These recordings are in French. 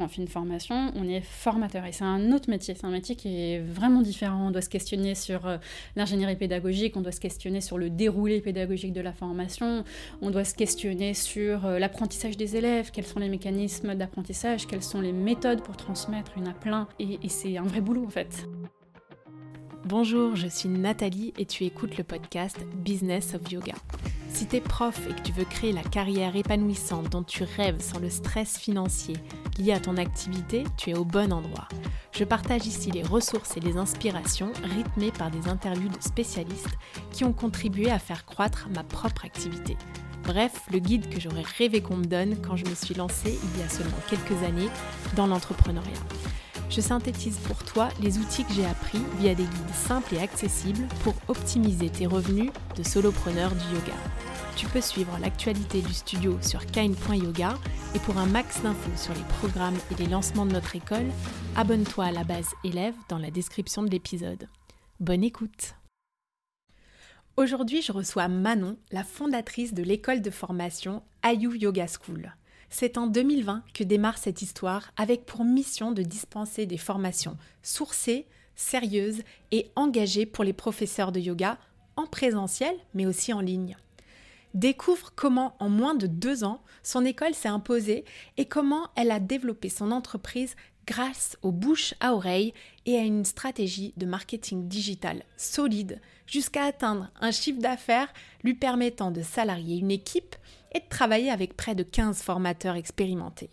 on fait une formation, on est formateur et c'est un autre métier, c'est un métier qui est vraiment différent. On doit se questionner sur euh, l'ingénierie pédagogique, on doit se questionner sur le déroulé pédagogique de la formation, on doit se questionner sur euh, l'apprentissage des élèves, quels sont les mécanismes d'apprentissage, quelles sont les méthodes pour transmettre, une à plein et c'est un vrai boulot en fait. Bonjour, je suis Nathalie et tu écoutes le podcast Business of Yoga. Si tu es prof et que tu veux créer la carrière épanouissante dont tu rêves sans le stress financier lié à ton activité, tu es au bon endroit. Je partage ici les ressources et les inspirations rythmées par des interviews de spécialistes qui ont contribué à faire croître ma propre activité. Bref, le guide que j'aurais rêvé qu'on me donne quand je me suis lancée il y a seulement quelques années dans l'entrepreneuriat. Je synthétise pour toi les outils que j'ai appris via des guides simples et accessibles pour optimiser tes revenus de solopreneur du yoga. Tu peux suivre l'actualité du studio sur kine.yoga et pour un max d'infos sur les programmes et les lancements de notre école, abonne-toi à la base élève dans la description de l'épisode. Bonne écoute Aujourd'hui, je reçois Manon, la fondatrice de l'école de formation Ayu Yoga School. C'est en 2020 que démarre cette histoire avec pour mission de dispenser des formations sourcées, sérieuses et engagées pour les professeurs de yoga en présentiel mais aussi en ligne. Découvre comment en moins de deux ans, son école s'est imposée et comment elle a développé son entreprise grâce aux bouches à oreille et à une stratégie de marketing digital solide jusqu'à atteindre un chiffre d'affaires lui permettant de salarier une équipe et de travailler avec près de 15 formateurs expérimentés.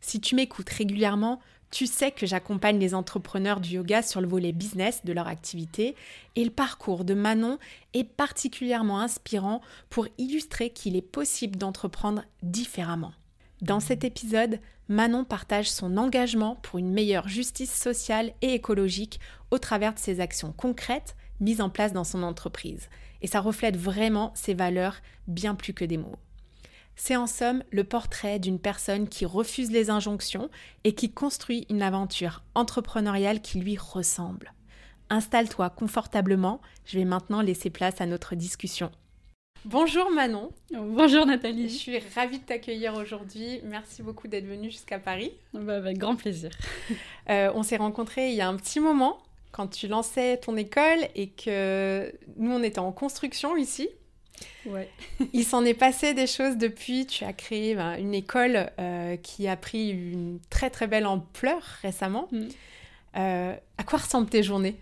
Si tu m'écoutes régulièrement, tu sais que j'accompagne les entrepreneurs du yoga sur le volet business de leur activité et le parcours de Manon est particulièrement inspirant pour illustrer qu'il est possible d'entreprendre différemment. Dans cet épisode, Manon partage son engagement pour une meilleure justice sociale et écologique au travers de ses actions concrètes mises en place dans son entreprise. Et ça reflète vraiment ses valeurs bien plus que des mots. C'est en somme le portrait d'une personne qui refuse les injonctions et qui construit une aventure entrepreneuriale qui lui ressemble. Installe-toi confortablement, je vais maintenant laisser place à notre discussion. Bonjour Manon. Bonjour Nathalie. Je suis ravie de t'accueillir aujourd'hui. Merci beaucoup d'être venue jusqu'à Paris. Bah, avec grand plaisir. Euh, on s'est rencontrés il y a un petit moment quand tu lançais ton école et que nous on était en construction ici Ouais. Il s'en est passé des choses depuis. Tu as créé ben, une école euh, qui a pris une très très belle ampleur récemment. Mm. Euh, à quoi ressemblent tes journées?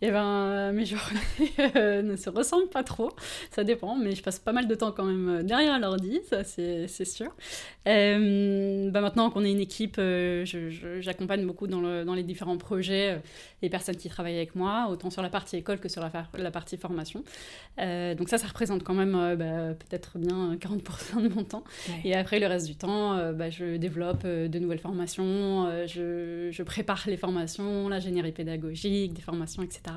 Eh ben, mes journées euh, ne se ressemblent pas trop. Ça dépend, mais je passe pas mal de temps quand même euh, derrière l'ordi, ça c'est sûr. Euh, bah maintenant qu'on est une équipe, euh, j'accompagne beaucoup dans, le, dans, les différents projets les personnes qui travaillent avec moi, autant sur la partie école que sur la, la partie formation. donc ça, ça représente quand même bah, peut-être bien 40% de mon temps. Et après, le reste du temps, bah, je développe de nouvelles formations, je, je prépare les formations, l'ingénierie pédagogique, des formations, etc.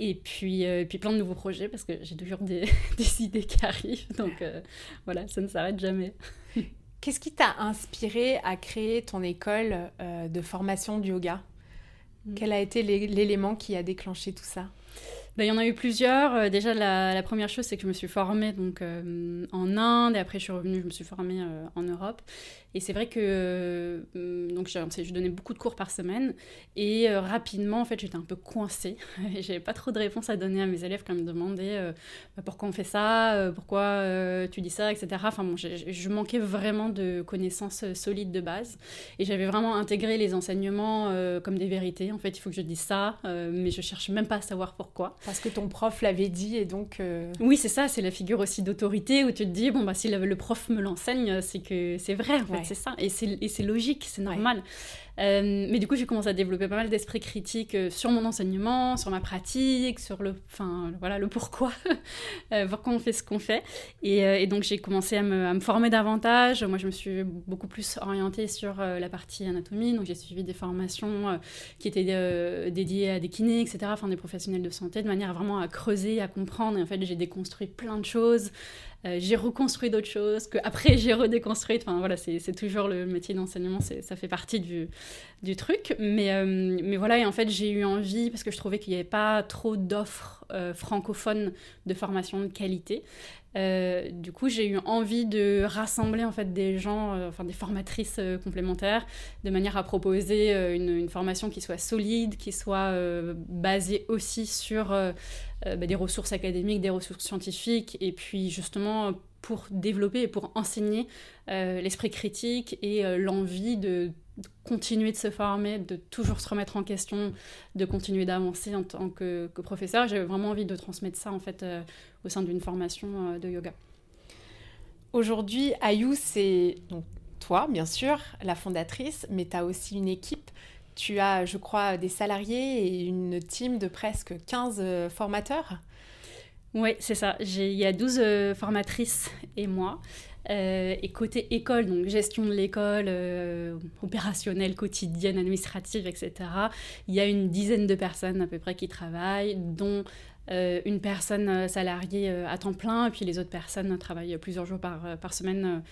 Et puis, euh, puis plein de nouveaux projets parce que j'ai toujours des, des, idées qui arrivent. Donc euh, voilà, ça ne s'arrête jamais. Qu'est-ce qui t'a inspiré à créer ton école euh, de formation de yoga? Mm. Quel a été l'élément qui a déclenché tout ça? Ben, il y en a eu plusieurs. déjà, la, première chose, c'est que je me suis formée donc, en Inde et après je suis revenue, je me suis formée en Europe. Et c'est vrai que euh, donc je donnais beaucoup de cours par semaine et euh, rapidement en fait j'étais un peu coincée j'avais pas trop de réponses à donner à mes élèves quand ils me demandaient euh, bah, pourquoi on fait ça, pourquoi tu dis ça, etc. Enfin bon, je manquais vraiment de connaissances solides de base et j'avais vraiment intégré les enseignements comme des vérités. En fait, il faut que je dise ça, mais je cherche même pas à savoir pourquoi. Parce que ton prof l'avait dit et donc. Oui, c'est ça, c'est la figure aussi d'autorité où tu te dis bon bah si le, prof me l'enseigne, c'est que c'est vrai. En c'est ça. Et c'est logique, c'est normal. Euh, mais du coup, j'ai commencé à développer pas mal d'esprit critique euh, sur mon enseignement, sur ma pratique, sur le, enfin, voilà, le pourquoi, euh, pourquoi on fait ce qu'on fait. Et, donc, j'ai commencé à me, à me, former davantage. Moi, je me suis beaucoup plus orientée sur la partie anatomie. Donc, j'ai suivi des formations qui étaient dédiées à des kinés, etc., enfin, des professionnels de santé, de manière vraiment à creuser, à comprendre. Et en fait, j'ai déconstruit plein de choses. Euh, j'ai reconstruit d'autres choses, que après j'ai redéconstruit. Enfin voilà, c'est toujours le métier d'enseignement, ça fait partie du, du truc. Mais, euh, mais voilà, et en fait j'ai eu envie, parce que je trouvais qu'il n'y avait pas trop d'offres euh, francophones de formation de qualité, du coup, j'ai eu envie de rassembler en fait des gens, enfin des formatrices complémentaires, de manière à proposer une, formation qui soit solide, qui soit basée aussi sur bah, des ressources académiques, des ressources scientifiques, et puis justement pour développer et pour enseigner l'esprit critique et l'envie de continuer de se former, de toujours se remettre en question, de continuer d'avancer en tant que, professeur. J'ai vraiment envie de transmettre ça en fait euh, au sein d'une formation euh, de yoga. Aujourd'hui, Ayou, c'est toi, bien sûr, la fondatrice, mais tu as aussi une équipe. Tu as, je crois, des salariés et une team de presque 15 euh, formateurs. Oui, c'est ça. Il y a 12 formatrices et moi. Euh, et côté école, donc gestion de l'école, euh, opérationnelle, quotidienne, administrative, etc., il y a une dizaine de personnes à peu près qui travaillent, dont euh, une personne salariée à temps plein, et puis les autres personnes travaillent plusieurs jours par, semaine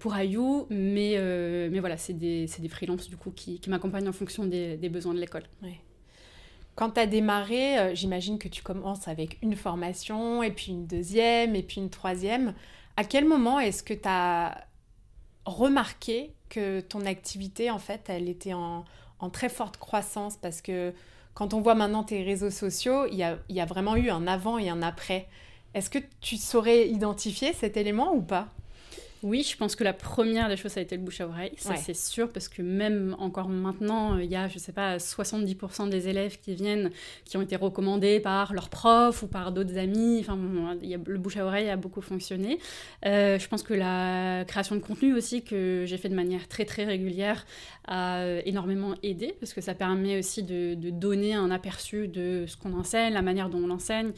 pour Ayou. Mais, mais voilà, c'est des, des freelances du coup qui, m'accompagnent en fonction des, besoins de l'école. Quand tu as démarré, j'imagine que tu commences avec une formation, et puis une deuxième, et puis une troisième. À quel moment est-ce que tu as remarqué que ton activité, en fait, elle était en, très forte croissance? Parce que quand on voit maintenant tes réseaux sociaux, il y a, vraiment eu un avant et un après. Est-ce que tu saurais identifier cet élément ou pas? Oui, je pense que la première des choses, ça a été le bouche à oreille. Ça, c'est sûr, parce que même encore maintenant, il y a, je sais pas, 70% des élèves qui viennent, qui ont été recommandés par leurs profs ou par d'autres amis. Enfin, il y a, le bouche à oreille a beaucoup fonctionné. Euh, je pense que la création de contenu aussi, que j'ai fait de manière très, très régulière, a énormément aidé, parce que ça permet aussi de, de donner un aperçu de ce qu'on enseigne, la manière dont on l'enseigne,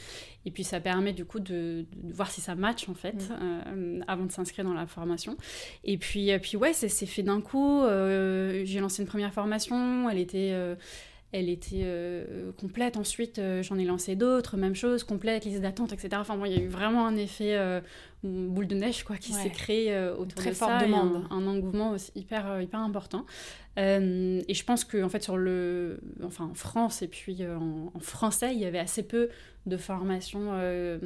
et puis ça permet du coup de, voir si ça match en fait mm. euh, avant de s'inscrire dans la formation. Et puis, euh, puis ouais, c'est fait d'un coup. Euh, j'ai lancé une première formation, elle était elle était complète. Ensuite, j'en ai lancé d'autres, même chose, complète, liste d'attente, etc. Enfin, bon, il y a eu vraiment un effet boule de neige quoi, qui s'est créé autour Très de forte demande. Un, engouement aussi hyper, hyper important. et je pense qu'en en fait, sur le, enfin, en France et puis en, en, français, il y avait assez peu de formation euh,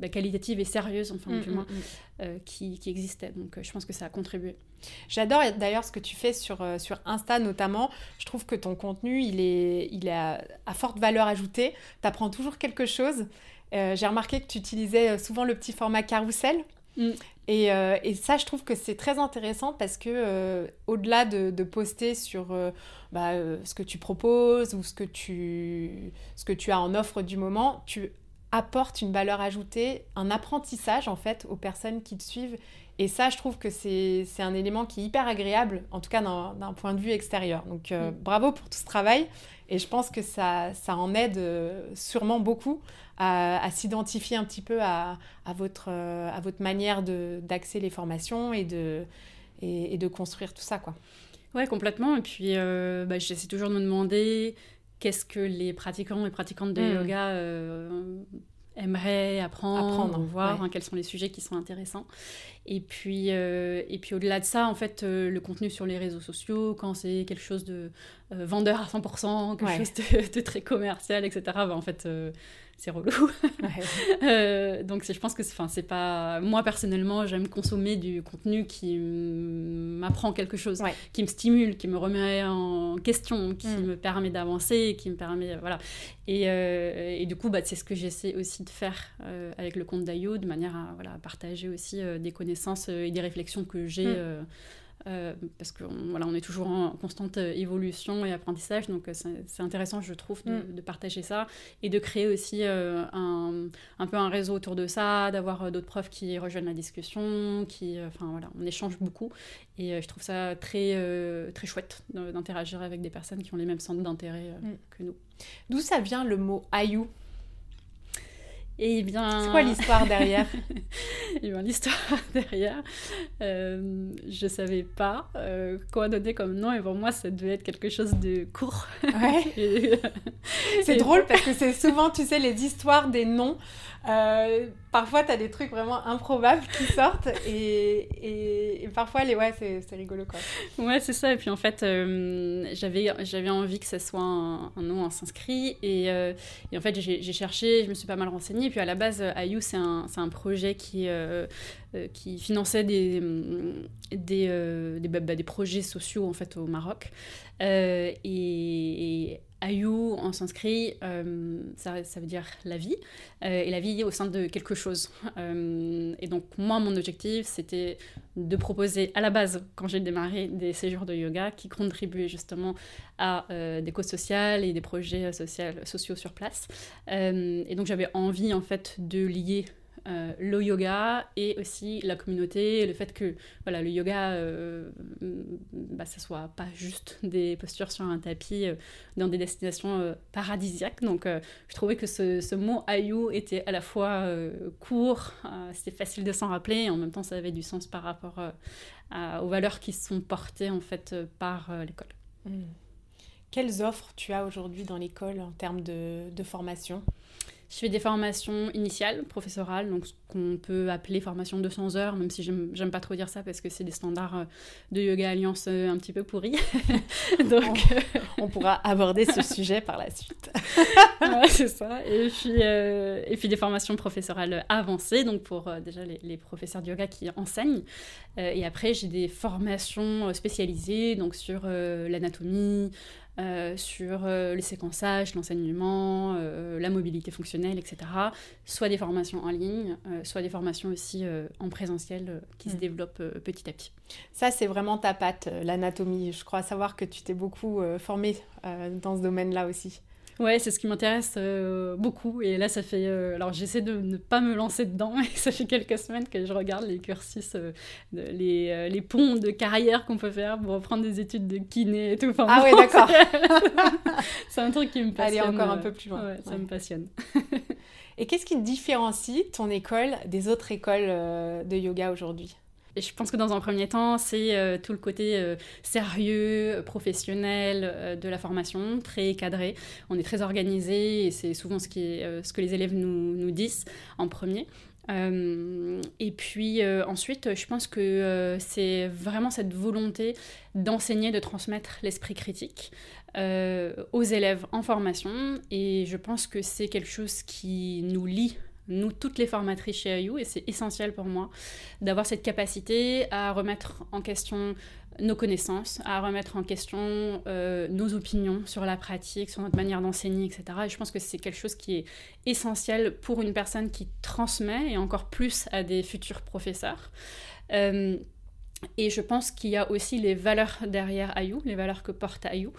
bah, qualitative et sérieuse, enfin, mm, du moins, mm, mm. Euh, qui, qui, existait. Donc, euh, je pense que ça a contribué. J'adore d'ailleurs ce que tu fais sur, sur Insta, notamment. Je trouve que ton contenu, il est, il est à, forte valeur ajoutée. Tu apprends toujours quelque chose. J'ai remarqué que tu utilisais souvent le petit format carrousel. Et, et, ça, je trouve que c'est très intéressant parce que au-delà de, de, poster sur bah, euh, ce que tu proposes ou ce que tu, ce que tu as en offre du moment, tu apportes une valeur ajoutée, un apprentissage en fait aux personnes qui te suivent. Et ça, je trouve que c'est un élément qui est hyper agréable, en tout cas d'un point de vue extérieur. Donc euh, mm. bravo pour tout ce travail. Et je pense que ça, ça en aide euh, sûrement beaucoup à, s'identifier un petit peu à, à, votre, à votre manière d'axer les formations et de, et, et de construire tout ça. quoi. Ouais, complètement. Et puis, euh, bah, j'essaie toujours de me demander qu'est-ce que les pratiquants et pratiquantes de hmm. yoga euh, aimeraient apprendre, voir, hein, quels sont les sujets qui sont intéressants. Et puis, euh, et puis au-delà de ça, en fait, le contenu sur les réseaux sociaux, quand c'est quelque chose de vendeur à 100%, quelque chose de, très commercial, etc., bah, en fait c'est relou. Euh, donc je pense que c'est pas moi personnellement j'aime consommer du contenu qui m'apprend quelque chose, qui me stimule, qui me remet en question, qui mm. me permet d'avancer, qui me permet voilà. Et, euh, et du coup bah, c'est ce que j'essaie aussi de faire euh, avec le compte d'Ayo de manière à voilà, partager aussi des connaissances et des réflexions que j'ai. Mm. Euh, parce qu'on voilà, on est toujours en constante évolution et apprentissage, donc euh, c'est intéressant, je trouve, mm. de, partager ça et de créer aussi euh, un, un, peu un réseau autour de ça, d'avoir d'autres profs qui rejoignent la discussion, qui, enfin voilà, on échange beaucoup et je trouve ça très, très chouette d'interagir avec des personnes qui ont les mêmes centres d'intérêt mm. que nous. D'où ça vient le mot ayou? Et bien... C'est quoi l'histoire derrière Eh bien, l'histoire derrière, euh, je savais pas euh, quoi donner comme nom, et pour moi, ça devait être quelque chose de court. Ouais. c'est drôle parce que c'est souvent, tu sais, les histoires des noms. Euh, parfois, tu as des trucs vraiment improbables qui sortent, et, et, parfois, les... ouais, c'est rigolo, quoi. Ouais, c'est ça. Et puis, en fait, euh, j'avais envie que ce soit un, nom, un sanskrit, et, et en fait, j'ai cherché, je me suis pas mal renseignée Et puis à la base, IU, c'est un, un, projet qui, qui finançait des, des, des, bah, des, projets sociaux en fait, au Maroc. et Ayou en sanskrit, euh, ça, veut dire la vie, euh, et la vie au sein de quelque chose. Euh, et donc moi, mon objectif, c'était de proposer à la base, quand j'ai démarré, des séjours de yoga qui contribuaient justement à des causes sociales et des projets sociaux sur place. et donc j'avais envie en fait de lier euh, le yoga et aussi la communauté, le fait que voilà, le yoga, euh, bah, ça soit pas juste des postures sur un tapis euh, dans des destinations paradisiaques. Donc je trouvais que ce, ce, mot ayu était à la fois court, c'était facile de s'en rappeler, et en même temps ça avait du sens par rapport aux valeurs qui sont portées en fait par l'école. Hmm. Quelles offres tu as aujourd'hui dans l'école en termes de, de formation? Je fais des formations initiales, professorales, donc ce qu'on peut appeler formation 200 heures, même si j'aime pas trop dire ça parce que c'est des standards euh, de Yoga Alliance euh, un petit peu pourris. donc, on, pourra aborder ce sujet par la suite. c'est ça. Et puis, euh, et puis des formations professorales avancées, donc pour déjà les, les, professeurs de yoga qui enseignent. et après, j'ai des formations spécialisées, donc sur l'anatomie, euh, sur euh, le séquençage, l'enseignement, euh, la mobilité fonctionnelle, etc. Soit des formations en ligne, soit des formations aussi en présentiel qui se mm. développent petit à petit. Ça, c'est vraiment ta patte, l'anatomie. Je crois savoir que tu t'es beaucoup formée dans ce domaine-là aussi. Ouais, c'est ce qui m'intéresse euh, beaucoup. Et là, ça fait. Euh, alors, j'essaie de ne pas me lancer dedans. Et ça fait quelques semaines que je regarde les cursus, euh, les, les, ponts de carrière qu'on peut faire pour reprendre des études de kiné et tout. ah, oui, d'accord. c'est un truc qui me passionne. Aller encore un peu plus loin. Ouais, ça me passionne. et qu'est-ce qui différencie ton école des autres écoles de yoga aujourd'hui? Je pense que dans un premier temps, c'est euh, tout le côté euh, sérieux, professionnel euh, de la formation, très cadré. On est très organisé et c'est souvent ce, que les élèves nous disent en premier. et puis ensuite, je pense que c'est vraiment cette volonté d'enseigner, de transmettre l'esprit critique aux élèves en formation. Et je pense que c'est quelque chose qui nous lie nous toutes les formatrices chez IU, et c'est essentiel pour moi d'avoir cette capacité à remettre en question nos connaissances, à remettre en question euh, nos opinions sur la pratique, sur notre manière d'enseigner, etc. Et je pense que c'est quelque chose qui est essentiel pour une personne qui transmet, et encore plus à des futurs professeurs. Euh, et je pense qu'il y a aussi les valeurs derrière Ayou, les valeurs que porte Ayou.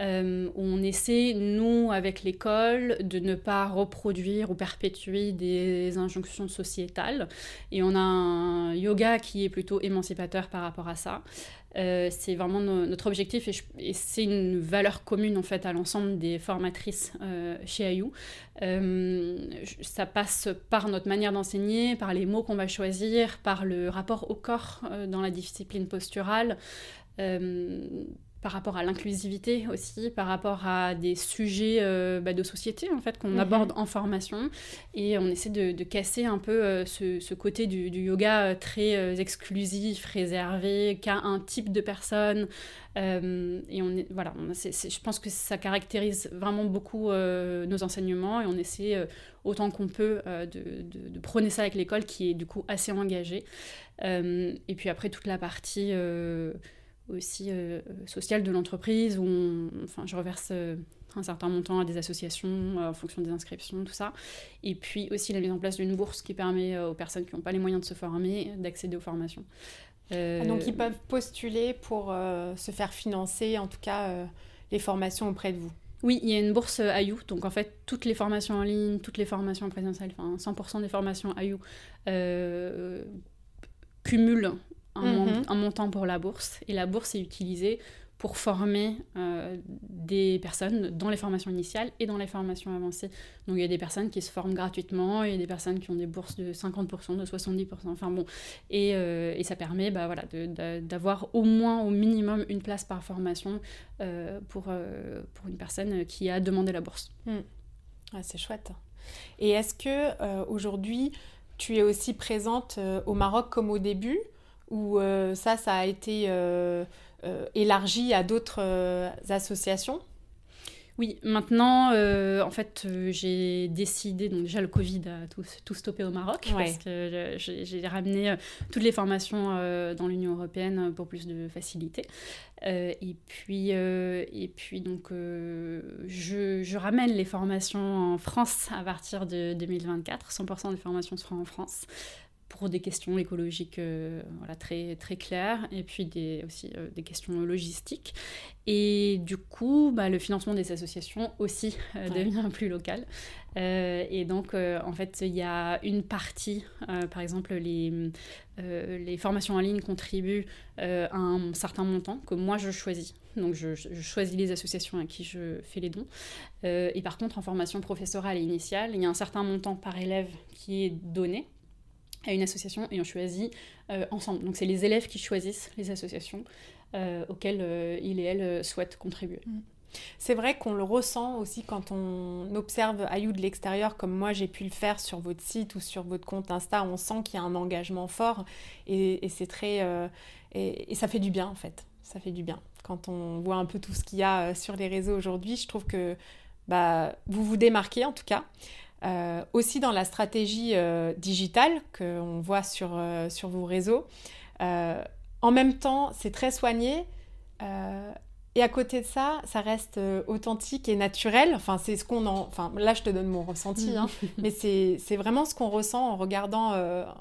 Euh, on essaie, nous, avec l'école, de ne pas reproduire ou perpétuer des injonctions sociétales. Et on a un yoga qui est plutôt émancipateur par rapport à ça. Euh, c'est vraiment notre objectif et, c'est une valeur commune en fait à l'ensemble des formatrices euh, chez Ayou. Euh, ça passe par notre manière d'enseigner, par les mots qu'on va choisir, par le rapport au corps dans la discipline posturale par rapport à l'inclusivité aussi, par rapport à des sujets euh, bah, de société en fait qu'on mhm. aborde en formation. Et on essaie de, casser un peu euh, ce, côté du, yoga euh, très exclusif, réservé qu'à un type de personne. Et on est, voilà, je pense que ça caractérise vraiment beaucoup nos enseignements. Et on essaie autant qu'on peut de, de, prôner ça avec l'école qui est du coup assez engagée. Et puis après toute la partie aussi euh, sociale de l'entreprise où enfin, je reverse euh, un certain montant à des associations euh, en fonction des inscriptions, tout ça. Et puis aussi la mise en place d'une bourse qui permet aux personnes qui n'ont pas les moyens de se former d'accéder aux formations. Ah, donc ils peuvent postuler pour se faire financer, en tout cas, les formations auprès de vous oui, il y a une bourse IU, donc en fait toutes les formations en ligne, toutes les formations en présentiel, enfin 100% des formations IU cumulent Mhm. un, montant pour la bourse. Et la bourse est utilisée pour former euh, des personnes dans les formations initiales et dans les formations avancées. Donc il y a des personnes qui se forment gratuitement, il y a des personnes qui ont des bourses de 50%, de 70%, enfin bon. Et, euh, et ça permet bah, voilà, d'avoir au moins, au minimum, une place par formation euh, pour, pour une personne qui a demandé la bourse. Hmm. Ah, c'est chouette. Et est-ce que aujourd'hui, tu es aussi présente au Maroc comme au début? Ou euh, ça, ça a été euh, euh, élargi à d'autres associations Oui, maintenant, euh, en fait, euh, j'ai décidé, donc déjà le Covid a tout, tout stoppé au Maroc, parce que j'ai ramené toutes les formations dans l'Union européenne pour plus de facilité. et, puis, et puis, donc, je, je, ramène les formations en France à partir de 2024. 100% des formations seront en France pour des questions écologiques euh, voilà, très, très claires et puis des, aussi euh, des questions logistiques. Et du coup, bah, le financement des associations aussi euh, devient plus local. et donc, en fait, il y a une partie, par exemple, les, les formations en ligne contribuent à un certain montant que moi je choisis. Donc, je, je, choisis les associations à qui je fais les dons. et par contre, en formation professorale et initiale, il y a un certain montant par élève qui est donné à une association et on choisit euh, ensemble. Donc c'est les élèves qui choisissent les associations euh, auxquelles euh, ils et elles souhaitent contribuer. Mm. C'est vrai qu'on le ressent aussi quand on observe Ayou de l'extérieur, comme moi j'ai pu le faire sur votre site ou sur votre compte Insta. On sent qu'il y a un engagement fort et, c'est très et, ça fait du bien en fait. Ça fait du bien quand on voit un peu tout ce qu'il y a sur les réseaux aujourd'hui. Je trouve que bah, vous vous démarquez en tout cas. Euh, aussi dans la stratégie euh, digitale qu'on voit sur, euh, sur vos réseaux. en même temps, c'est très soigné. et à côté de ça, ça reste authentique et naturel. Enfin, c'est ce qu'on en... Enfin, là, je te donne mon ressenti, hein. mais c'est vraiment ce qu'on ressent en regardant,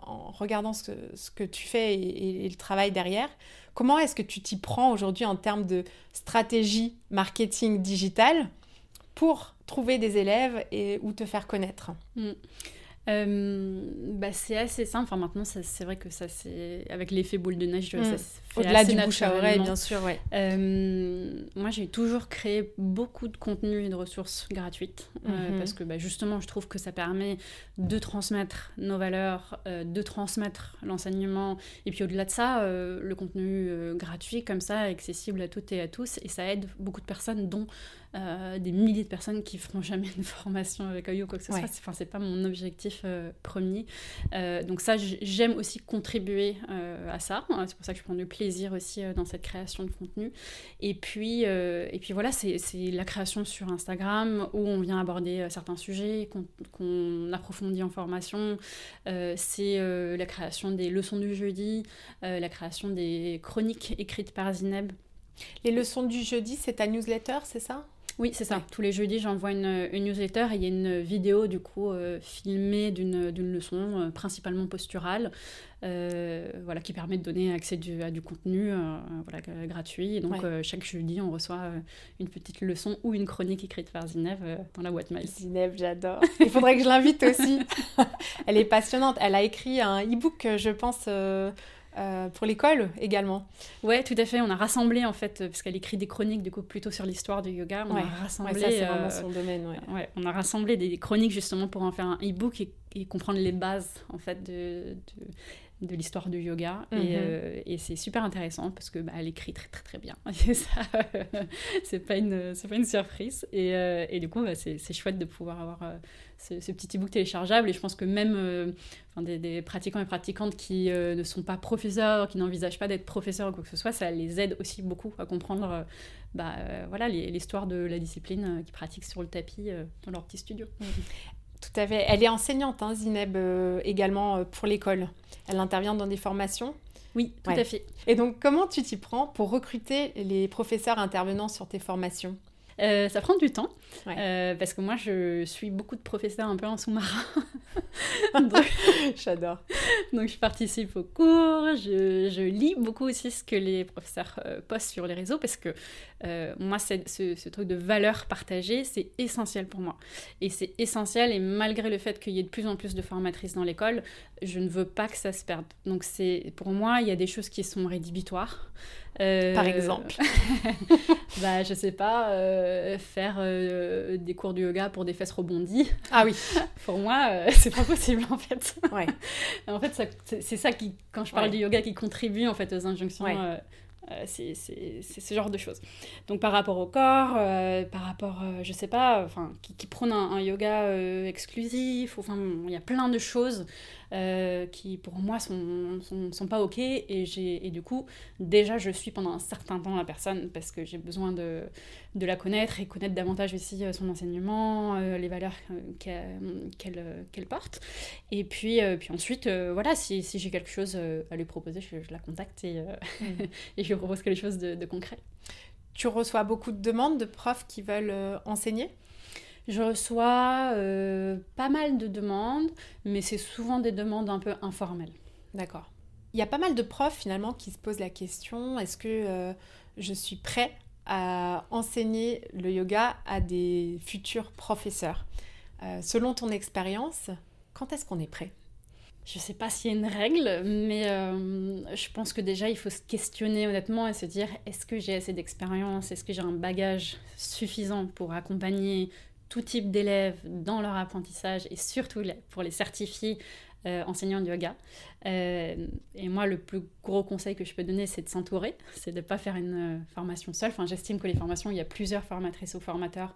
en regardant ce, ce, que tu fais et, et le travail derrière. Comment est-ce que tu t'y prends aujourd'hui en termes de stratégie marketing digital pour trouver des élèves et ou te faire connaître mm. Euh, bah, c'est assez simple. Enfin, maintenant, c'est vrai que ça, c'est avec l'effet boule de neige, mm. Au-delà du bouche à oreille, bien sûr, ouais. Euh, moi, j'ai toujours créé beaucoup de contenus et de ressources gratuites euh, mhm. parce que bah, justement, je trouve que ça permet de transmettre nos valeurs, de transmettre l'enseignement et puis au-delà de ça, le contenu gratuit comme ça, accessible à toutes et à tous et ça aide beaucoup de personnes, dont des milliers de personnes qui feront jamais une formation avec OYO ou quoi que ce soit. Enfin, c'est pas mon objectif euh, premier. Euh, donc ça, j'aime aussi contribuer euh, à ça. C'est pour ça que je prends du plaisir aussi dans cette création de contenu. Et puis, et puis voilà, c'est la création sur Instagram où on vient aborder certains sujets qu'on approfondit en formation. c'est la création des leçons du jeudi, la création des chroniques écrites par Zineb. Les leçons du jeudi, c'est ta newsletter, c'est ça? Oui, c'est ça. Tous les jeudis, j'envoie une, newsletter et il y a une vidéo du coup euh, filmée d'une leçon euh, principalement posturale, euh, voilà, qui permet de donner accès à du contenu voilà, gratuit. Et donc chaque jeudi, on reçoit une petite leçon ou une chronique écrite par Zineb dans la boîte mail. Zineb, j'adore. Il faudrait que je l'invite aussi. Elle est passionnante. Elle a écrit un e-book, je pense euh, pour l'école également. Ouais, tout à fait. On a rassemblé en fait, parce qu'elle écrit des chroniques du coup plutôt sur l'histoire du yoga. On a rassemblé. ça c'est vraiment euh, son domaine. Ouais. On a rassemblé des chroniques justement pour en faire un e-book et, comprendre les bases en fait de, de l'histoire du yoga et, mhm. euh, et c'est super intéressant parce que bah, elle écrit très très très bien et ça c'est pas une c'est pas une surprise et, et du coup bah, c'est chouette de pouvoir avoir ce, petit e-book téléchargeable. Et je pense que même euh, des, pratiquants et pratiquantes qui euh, ne sont pas professeurs, qui n'envisagent pas d'être professeurs ou quoi que ce soit, ça les aide aussi beaucoup à comprendre euh, bah, voilà, l'histoire de la discipline qu'ils pratiquent sur le tapis dans leur petit studio. Tout à fait. Elle est enseignante, hein, Zineb, également pour l'école. Elle intervient dans des formations. Oui, tout à fait. Et donc, comment tu t'y prends pour recruter les professeurs intervenant sur tes formations? Euh, ça prend du temps, euh, parce que moi, je suis beaucoup de professeurs un peu en sous-marin. J'adore. Donc, je participe aux cours, je, je, lis beaucoup aussi ce que les professeurs euh, postent sur les réseaux, parce que moi, ce, ce, truc de valeur partagée, c'est essentiel pour moi. Et c'est essentiel, et malgré le fait qu'il y ait de plus en plus de formatrices dans l'école, je ne veux pas que ça se perde. Donc, c'est pour moi, il y a des choses qui sont rédhibitoires. Euh, Par exemple bah, Je sais pas, euh, faire euh, des cours de yoga pour des fesses rebondies. Ah oui Pour moi, c'est pas possible en fait. Ouais. en fait, c'est ça qui, quand je parle du yoga, qui contribue en fait aux injonctions. c'est ce genre de choses. Donc par rapport au corps, par rapport, je sais pas, enfin, qui, qui prônent un, yoga exclusif, enfin, il y a plein de choses qui pour moi sont, sont, sont, pas OK. Et, et du coup, déjà, je suis pendant un certain temps la personne parce que j'ai besoin de, de la connaître et connaître davantage aussi son enseignement, les valeurs qu'elle qu'elle porte. Et puis, puis ensuite, voilà, si, si j'ai quelque chose à lui proposer, je, la contacte et, mm. et je lui propose quelque chose de, de concret. Tu reçois beaucoup de demandes de profs qui veulent enseigner? Je reçois euh, pas mal de demandes, mais c'est souvent des demandes un peu informelles. D'accord. Il y a pas mal de profs finalement qui se posent la question est-ce que euh, je suis prêt à enseigner le yoga à des futurs professeurs? Euh, Selon ton expérience, quand est-ce qu'on est prêt? Je ne sais pas s'il y a une règle, mais je pense que déjà il faut se questionner honnêtement et se dire est-ce que j'ai assez d'expérience, est-ce que j'ai un bagage suffisant pour accompagner tout type d'élèves dans leur apprentissage et surtout pour les certifiés euh, enseignants de yoga. Euh, et moi, le plus gros conseil que je peux donner, c'est de s'entourer, c'est de ne pas faire une euh, formation seule. Enfin, j'estime que les formations, il y a plusieurs formatrices ou formateurs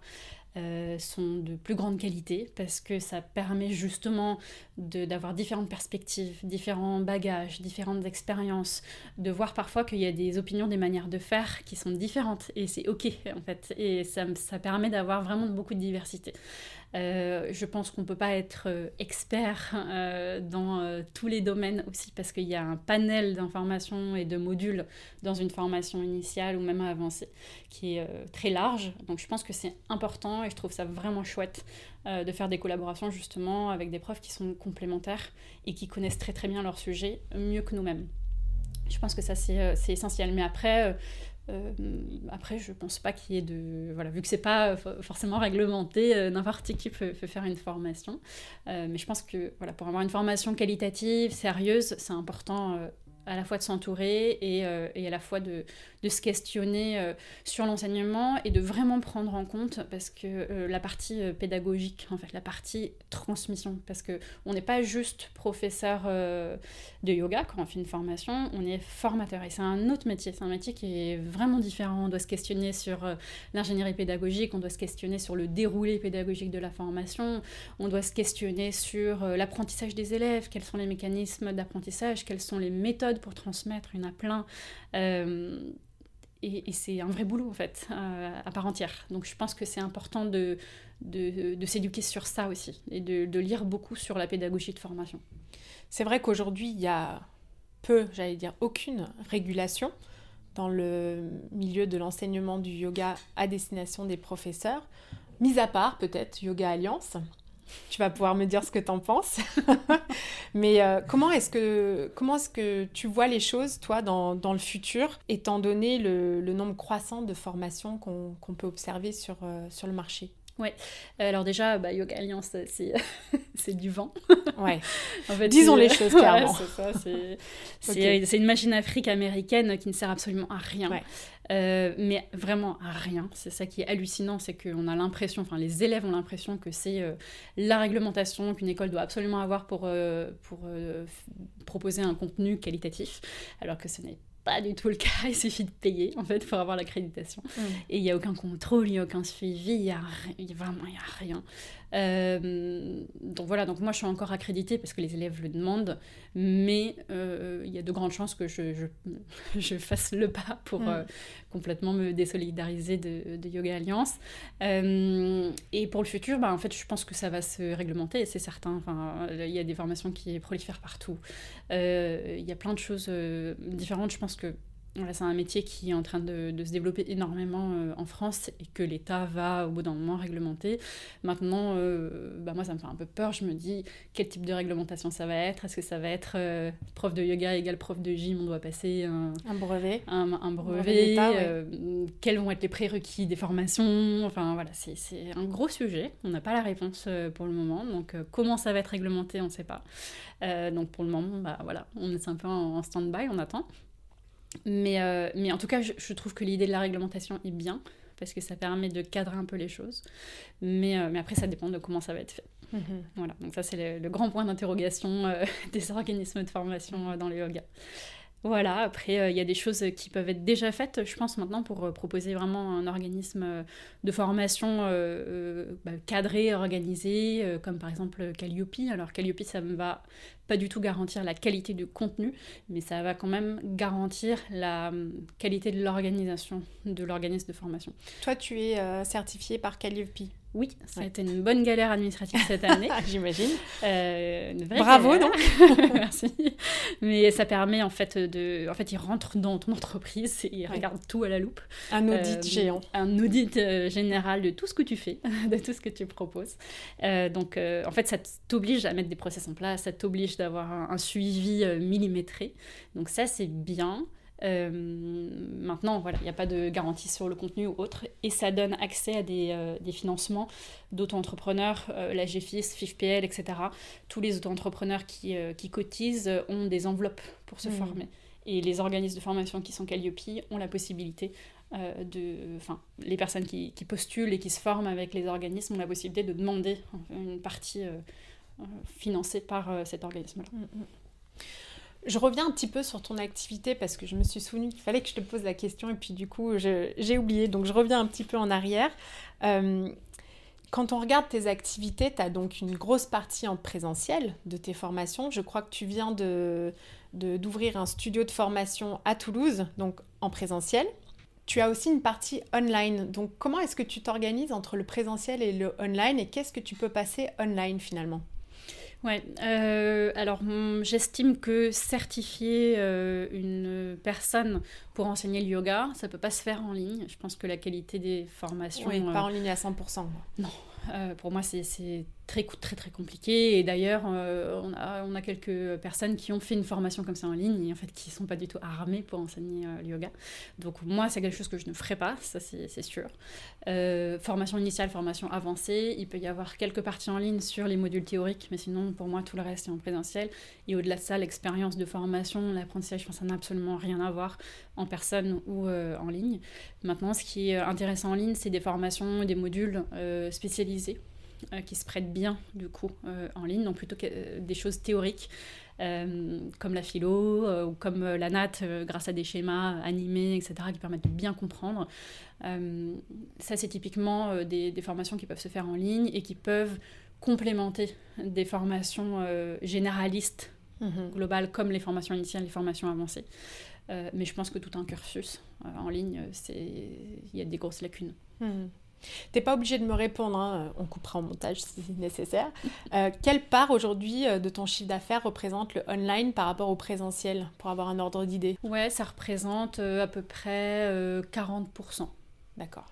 euh, sont de plus grande qualité parce que ça permet justement d'avoir différentes perspectives, différents bagages, différentes expériences, de voir parfois qu'il y a des opinions, des manières de faire qui sont différentes et c'est ok en fait et ça, ça permet d'avoir vraiment beaucoup de diversité. Euh, je pense qu'on ne peut pas être euh, expert euh, dans tous les domaines aussi parce qu'il y a un panel d'informations et de modules dans une formation initiale ou même avancée qui est très large. Donc je pense que c'est important et je trouve ça vraiment chouette de faire des collaborations justement avec des profs qui sont complémentaires et qui connaissent très très bien leur sujet mieux que nous-mêmes. Je pense que ça c'est essentiel. Mais après, euh, après, je pense pas qu'il y ait de. Voilà, vu que c'est pas forcément réglementé, euh, n'importe qui peut, faire une formation. Euh, mais je pense que voilà, pour avoir une formation qualitative, sérieuse, c'est important à la fois de s'entourer et, et, à la fois de, de se questionner euh, sur l'enseignement et de vraiment prendre en compte parce que euh, la partie euh, pédagogique, en fait, la partie transmission, parce que on n'est pas juste professeur de yoga quand on fait une formation, on est formateur. Et c'est un autre métier, c'est un métier qui est vraiment différent. On doit se questionner sur l'ingénierie pédagogique, on doit se questionner sur le déroulé pédagogique de la formation, on doit se questionner sur l'apprentissage des élèves, quels sont les mécanismes d'apprentissage, quelles sont les méthodes pour transmettre, il y en a plein et, c'est un vrai boulot en fait, euh, à part entière. Donc je pense que c'est important de, de, s'éduquer sur ça aussi et de, lire beaucoup sur la pédagogie de formation. C'est vrai qu'aujourd'hui, il y a peu, j'allais dire aucune régulation dans le milieu de l'enseignement du yoga à destination des professeurs, mis à part peut-être Yoga Alliance, tu vas pouvoir me dire ce que tu en penses. Mais euh, comment est-ce que, comment est que tu vois les choses, toi, dans, dans le futur, étant donné le, le, nombre croissant de formations qu'on peut observer sur, euh, sur le marché? Oui, alors déjà, bah, Yoga Alliance, c'est du vent. Ouais. en fait, Disons les choses clairement. c'est une machine afrique américaine qui ne sert absolument à rien. Euh, mais vraiment rien. C'est ça qui est hallucinant, c'est qu'on a l'impression, enfin les élèves ont l'impression que c'est euh, la réglementation qu'une école doit absolument avoir pour, euh, pour proposer un contenu qualitatif, alors que ce n'est pas du tout le cas, il suffit de payer en fait pour avoir l'accréditation. Mm. Et il n'y a aucun contrôle, il n'y a aucun suivi, il y a, vraiment il y a rien. Euh, donc voilà, donc moi je suis encore accréditée parce que les élèves le demandent, mais euh, il y a de grandes chances que je, je, je fasse le pas pour mm. euh, complètement me désolidariser de, de Yoga Alliance. et pour le futur, bah, en fait je pense que ça va se réglementer, c'est certain. Enfin, il y a des formations qui prolifèrent partout. Il y a plein de choses différentes, je pense que c'est un métier qui est en train de, se développer énormément euh, en France et que l'État va au bout d'un moment réglementer. Maintenant, euh, bah moi, ça me fait un peu peur. Je me dis quel type de réglementation ça va être? Est-ce que ça va être euh, prof de yoga égale prof de gym? On doit passer un, brevet. Un, brevet. Quels vont être les prérequis des formations? Enfin voilà, c'est un gros sujet. On n'a pas la réponse pour le moment. Donc comment ça va être réglementé, on ne sait pas. donc pour le moment, bah, voilà, on est un peu en stand-by, on attend. Mais, euh, mais en tout cas, je, trouve que l'idée de la réglementation est bien, parce que ça permet de cadrer un peu les choses. Mais, euh, mais après, ça dépend de comment ça va être fait. Mhm. Voilà, donc ça, c'est le, grand point d'interrogation euh, des organismes de formation dans le yoga. Voilà, après, il y a des choses qui peuvent être déjà faites, je pense, maintenant, pour proposer vraiment un organisme de formation bah, cadré, organisé, comme par exemple Calliope. Alors, Calliope, ça ne va pas du tout garantir la qualité du contenu, mais ça va quand même garantir la qualité de l'organisation de l'organisme de formation. Toi, tu es certifié par Calliope oui, ça a été une bonne galère administrative cette année. J'imagine. Euh, Bravo donc. Merci. Mais ça permet en fait de, en fait, ils rentrent dans ton entreprise et ils regardent tout à la loupe. Un audit euh, géant. Un audit euh, général de tout ce que tu fais, de tout ce que tu proposes. donc, en fait, ça t'oblige à mettre des process en place, ça t'oblige d'avoir un, suivi millimétré. Donc ça, c'est bien. Euh, maintenant, voilà, il n'y a pas de garantie sur le contenu ou autre, et ça donne accès à des, euh, des financements d'auto-entrepreneurs, euh, la GFIS, FIFPL, etc. Tous les auto-entrepreneurs qui, qui, cotisent ont des enveloppes pour se mmh. former. Et les organismes de formation qui sont Calliope ont la possibilité de. Enfin, les personnes qui, qui, postulent et qui se forment avec les organismes ont la possibilité de demander une partie financée par cet organisme-là. Je reviens un petit peu sur ton activité parce que je me suis souvenu qu'il fallait que je te pose la question et puis du coup j'ai oublié. Donc je reviens un petit peu en arrière. Euh, quand on regarde tes activités, tu as donc une grosse partie en présentiel de tes formations. Je crois que tu viens de d'ouvrir un studio de formation à Toulouse, donc en présentiel. Tu as aussi une partie online. Donc comment est-ce que tu t'organises entre le présentiel et le online et qu'est-ce que tu peux passer online finalement? Ouais, euh, alors j'estime que certifier euh, une personne pour enseigner le yoga, ça peut pas se faire en ligne. Je pense que la qualité des formations. Oui, pas en ligne à 100%. Non, euh, pour moi c'est très, très très compliqué. Et d'ailleurs, euh, on, a, on a quelques personnes qui ont fait une formation comme ça en ligne et en fait qui ne sont pas du tout armées pour enseigner euh, le yoga. Donc moi, c'est quelque chose que je ne ferai pas, ça c'est sûr. Euh, formation initiale, formation avancée, il peut y avoir quelques parties en ligne sur les modules théoriques, mais sinon pour moi tout le reste est en présentiel. Et au-delà de ça, l'expérience de formation, l'apprentissage, ça n'a absolument rien à voir en personne ou en ligne. Maintenant, ce qui est intéressant en ligne, c'est des formations, des modules spécialisés euh, qui se prêtent bien du coup euh, en ligne, donc plutôt que euh, des choses théoriques. comme la philo ou comme la natte grâce à des schémas animés, etc., qui permettent de bien comprendre. ça, c'est typiquement des, des, formations qui peuvent se faire en ligne et qui peuvent complémenter des formations généralistes mhm. globales comme les formations initiales, les formations avancées. mais je pense que tout un cursus en ligne, il y a des grosses lacunes. Mhm. T'es pas obligé de me répondre, hein. on coupera en montage si nécessaire. Euh, quelle part aujourd'hui euh, de ton chiffre d'affaires représente le online par rapport au présentiel, pour avoir un ordre d'idée? Ouais, ça représente euh, à peu près 40%. D'accord.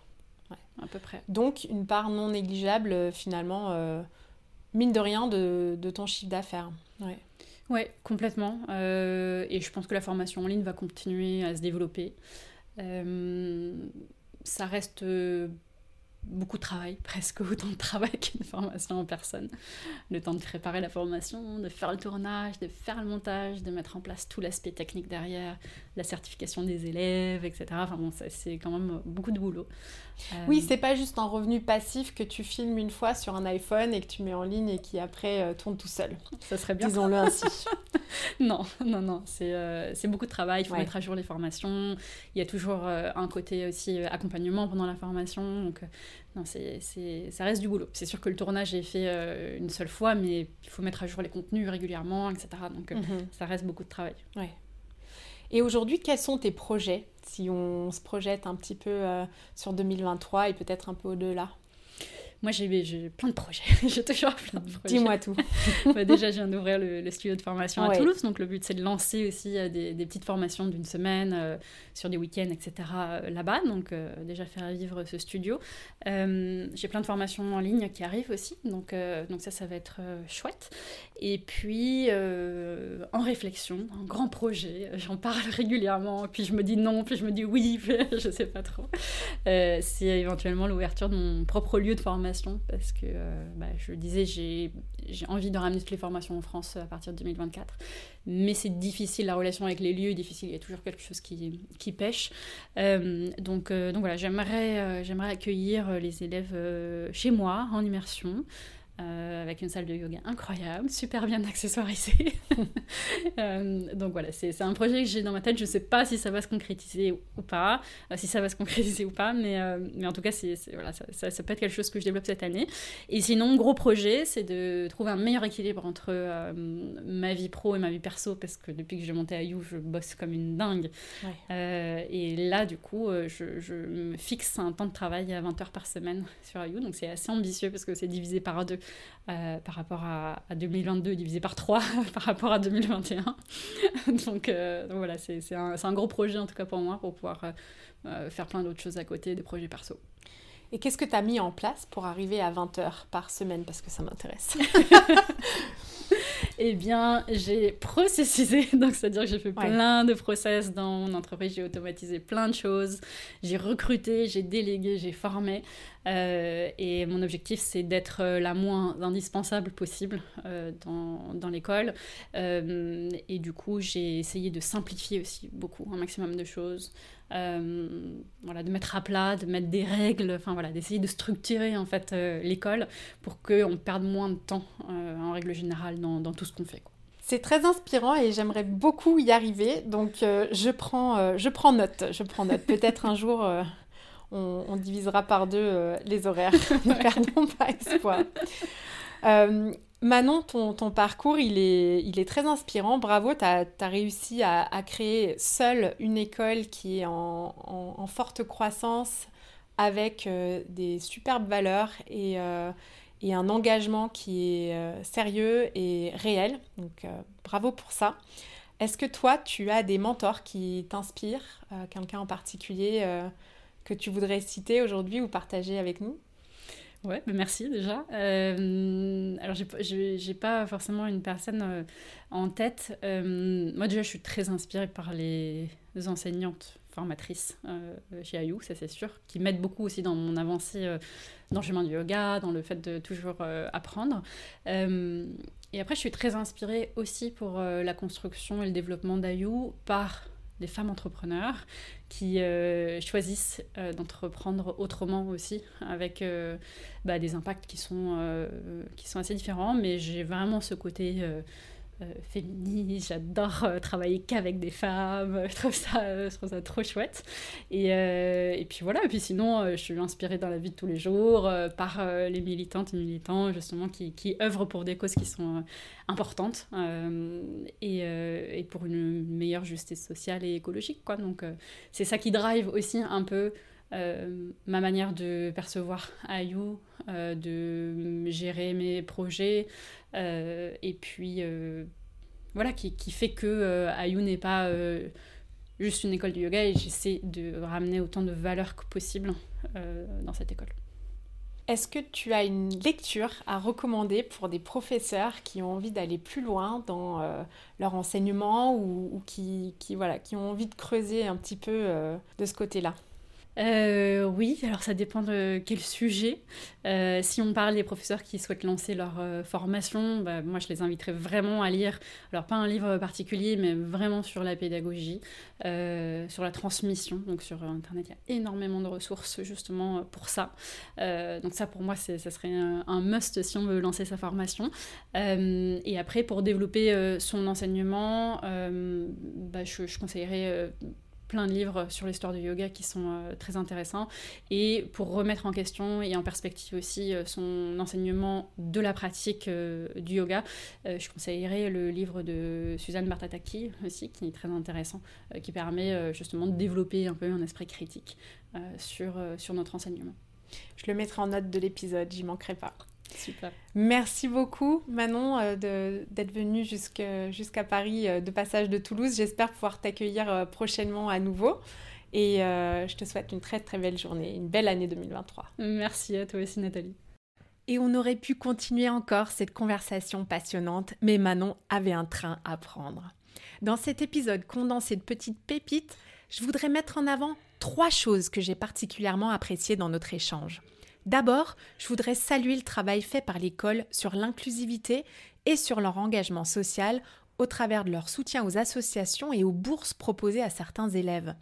Ouais, à peu près. Donc une part non négligeable finalement, mine de rien, de, de ton chiffre d'affaires. Ouais. Ouais, complètement. et je pense que la formation en ligne va continuer à se développer. ça reste beaucoup de travail, presque autant de travail qu'une formation en personne. Le temps de préparer la formation, de faire le tournage, de faire le montage, de mettre en place tout l'aspect technique derrière, la certification des élèves, etc. Enfin bon, c'est quand même beaucoup de boulot. Oui, euh, c'est pas juste un revenu passif que tu filmes une fois sur un iPhone et que tu mets en ligne et qui après euh, tourne tout seul. Ça serait bien. Disons-le ainsi. non, non, non, c'est euh, beaucoup de travail. Il faut mettre à jour les formations. Il y a toujours un côté aussi accompagnement pendant la formation. Donc, non, c'est ça reste du boulot. C'est sûr que le tournage est fait une seule fois, mais il faut mettre à jour les contenus régulièrement, etc. Donc, mhm. ça reste beaucoup de travail. Ouais. Et aujourd'hui, quels sont tes projets, si on se projette un petit peu euh, sur 2023 et peut-être un peu au-delà? Moi, j'ai plein de projets. j'ai toujours plein de projets. Dis-moi tout. Bah, déjà, je viens d'ouvrir le, studio de formation à Toulouse. Donc, le but, c'est de lancer aussi euh, des, petites formations d'une semaine euh, sur des week-ends, etc. Euh, là-bas. Donc, déjà, faire vivre ce studio. j'ai plein de formations en ligne qui arrivent aussi. Donc, donc ça, ça va être chouette. Et puis, en réflexion, un grand projet. J'en parle régulièrement. Puis, je me dis non. Puis, je me dis oui. je sais pas trop. c'est éventuellement l'ouverture de mon propre lieu de formation parce que, euh, bah, je disais, j'ai envie de ramener toutes les formations en France à partir de 2024. Mais c'est difficile, la relation avec les lieux est difficile, il y a toujours quelque chose qui, qui pêche. Euh, donc, euh, voilà, j'aimerais accueillir les élèves chez moi, en immersion. Euh, avec une salle de yoga incroyable, super bien accessoirisée. euh, donc voilà, c'est un projet que j'ai dans ma tête. Je ne sais pas si ça va se concrétiser ou pas, euh, si ça va se concrétiser ou pas, mais, mais en tout cas, c'est voilà, ça, ça, ça, peut être quelque chose que je développe cette année. Et sinon, gros projet, c'est de trouver un meilleur équilibre entre ma vie pro et ma vie perso, parce que depuis que j'ai monté à You, je bosse comme une dingue. Ouais. et là, du coup, je, je, me fixe un temps de travail à 20 heures par semaine sur You, donc c'est assez ambitieux parce que c'est divisé par deux euh, par rapport à, à, 2022 divisé par 3 par rapport à 2021. donc, euh, donc, voilà, c'est un, un, gros projet en tout cas pour moi pour pouvoir euh, faire plein d'autres choses à côté, des projets perso. Et qu'est-ce que tu as mis en place pour arriver à 20 heures par semaine? Parce que ça m'intéresse. eh bien, j'ai processisé, donc c'est-à-dire que j'ai fait plein ouais. de process dans mon entreprise, j'ai automatisé plein de choses, j'ai recruté, j'ai délégué, j'ai formé. Euh, et mon objectif, c'est d'être la moins indispensable possible euh, dans, dans l'école. Euh, et du coup, j'ai essayé de simplifier aussi beaucoup, un maximum de choses. Euh, voilà, de mettre à plat, de mettre des règles, enfin voilà, d'essayer de structurer en fait euh, l'école pour qu'on perde moins de temps euh, en règle générale dans, dans tout ce qu'on fait. Quoi. C'est très inspirant et j'aimerais beaucoup y arriver, donc je, prends, je prends note, je prends note. Peut-être un jour on, on, divisera par deux les horaires, ne perdons pas espoir. Manon, ton, parcours, il est, très inspirant. Bravo, tu as, réussi à, créer seule une école qui est en, forte croissance, avec euh, des superbes valeurs et, euh, et, un engagement qui est euh, sérieux et réel. Donc, bravo pour ça. Est-ce que toi, tu as des mentors qui t'inspirent, quelqu'un en particulier que tu voudrais citer aujourd'hui ou partager avec nous? Ouais, bah merci déjà. Euh, alors, j'ai pas forcément une personne euh, en tête. Euh, moi, déjà, je suis très inspirée par les enseignantes formatrices euh, chez Ayou, ça c'est sûr, qui m'aident beaucoup aussi dans mon avancée dans le chemin du yoga, dans le fait de toujours apprendre. et après, je suis très inspirée aussi pour la construction et le développement d'Ayou par femmes entrepreneurs qui euh, choisissent euh, d'entreprendre autrement aussi, avec euh, bah, des impacts qui sont, qui sont assez différents, mais j'ai vraiment ce côté féministe, j'adore travailler qu'avec des femmes, je trouve ça, je trouve ça trop chouette. Et, et puis voilà, et puis sinon, je suis inspirée dans la vie de tous les jours par les militantes et militants, justement, qui, qui œuvrent pour des causes qui sont importantes et, et, pour une meilleure justice sociale et écologique. Quoi. Donc c'est ça qui drive aussi un peu euh, ma manière de percevoir Ayou, euh, de gérer mes projets, euh, et puis euh, voilà, qui, fait que Ayou n'est pas juste une école de yoga et j'essaie de ramener autant de valeurs que possible dans cette école. Est-ce que tu as une lecture à recommander pour des professeurs qui ont envie d'aller plus loin dans euh, leur enseignement ou, qui, voilà, qui ont envie de creuser un petit peu euh, de ce côté-là? Euh, oui, alors ça dépend de quel sujet. Euh, si on parle des professeurs qui souhaitent lancer leur euh, formation, bah, moi je les inviterais vraiment à lire, alors pas un livre particulier, mais vraiment sur la pédagogie, sur la transmission. Donc sur Internet, il y a énormément de ressources justement pour ça. Donc ça pour moi, ça serait un, must si on veut lancer sa formation. Et après, pour développer son enseignement, bah, je conseillerais plein de livres sur l'histoire du yoga qui sont euh, très intéressants. Et pour remettre en question et en perspective aussi euh, son enseignement de la pratique euh, du yoga, je conseillerais le livre de Suzanne Bartataki aussi, qui est très intéressant, qui permet justement de développer un peu un esprit critique sur, sur notre enseignement. Je le mettrai en note de l'épisode, j'y manquerai pas. Super. Merci beaucoup Manon euh, d'être venue jusqu'à jusqu Paris euh, de passage de Toulouse. J'espère pouvoir t'accueillir euh, prochainement à nouveau. Et je te souhaite une très très belle journée, une belle année 2023. Merci à toi aussi Nathalie. Et on aurait pu continuer encore cette conversation passionnante, mais Manon avait un train à prendre. Dans cet épisode condensé de petites pépites, je voudrais mettre en avant trois choses que j'ai particulièrement appréciées dans notre échange. D'abord, je voudrais saluer le travail fait par l'école sur l'inclusivité et sur leur engagement social au travers de leur soutien aux associations et aux bourses proposées à certains élèves.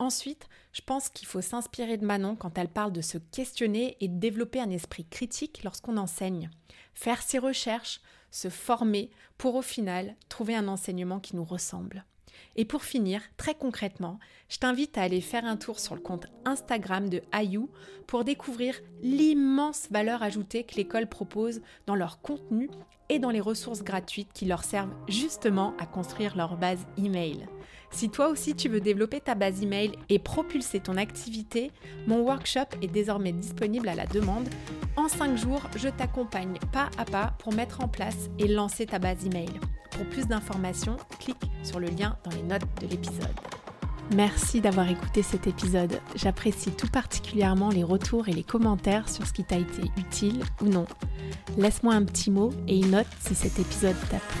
Ensuite, je pense qu'il faut s'inspirer de Manon quand elle parle de se questionner et de développer un esprit critique lorsqu'on enseigne. Faire ses recherches, se former pour au final trouver un enseignement qui nous ressemble. Et pour finir, très concrètement, je t'invite à aller faire un tour sur le compte Instagram de Ayou pour découvrir l'immense valeur ajoutée que l'école propose dans leur contenu et dans les ressources gratuites qui leur servent justement à construire leur base email. Si toi aussi tu veux développer ta base email et propulser ton activité, mon workshop est désormais disponible à la demande. En 5 jours, je t'accompagne pas à pas pour mettre en place et lancer ta base email. Pour plus d'informations, clique sur le lien dans les notes de l'épisode. Merci d'avoir écouté cet épisode. J'apprécie tout particulièrement les retours et les commentaires sur ce qui t'a été utile ou non. Laisse-moi un petit mot et une note si cet épisode t'a plu.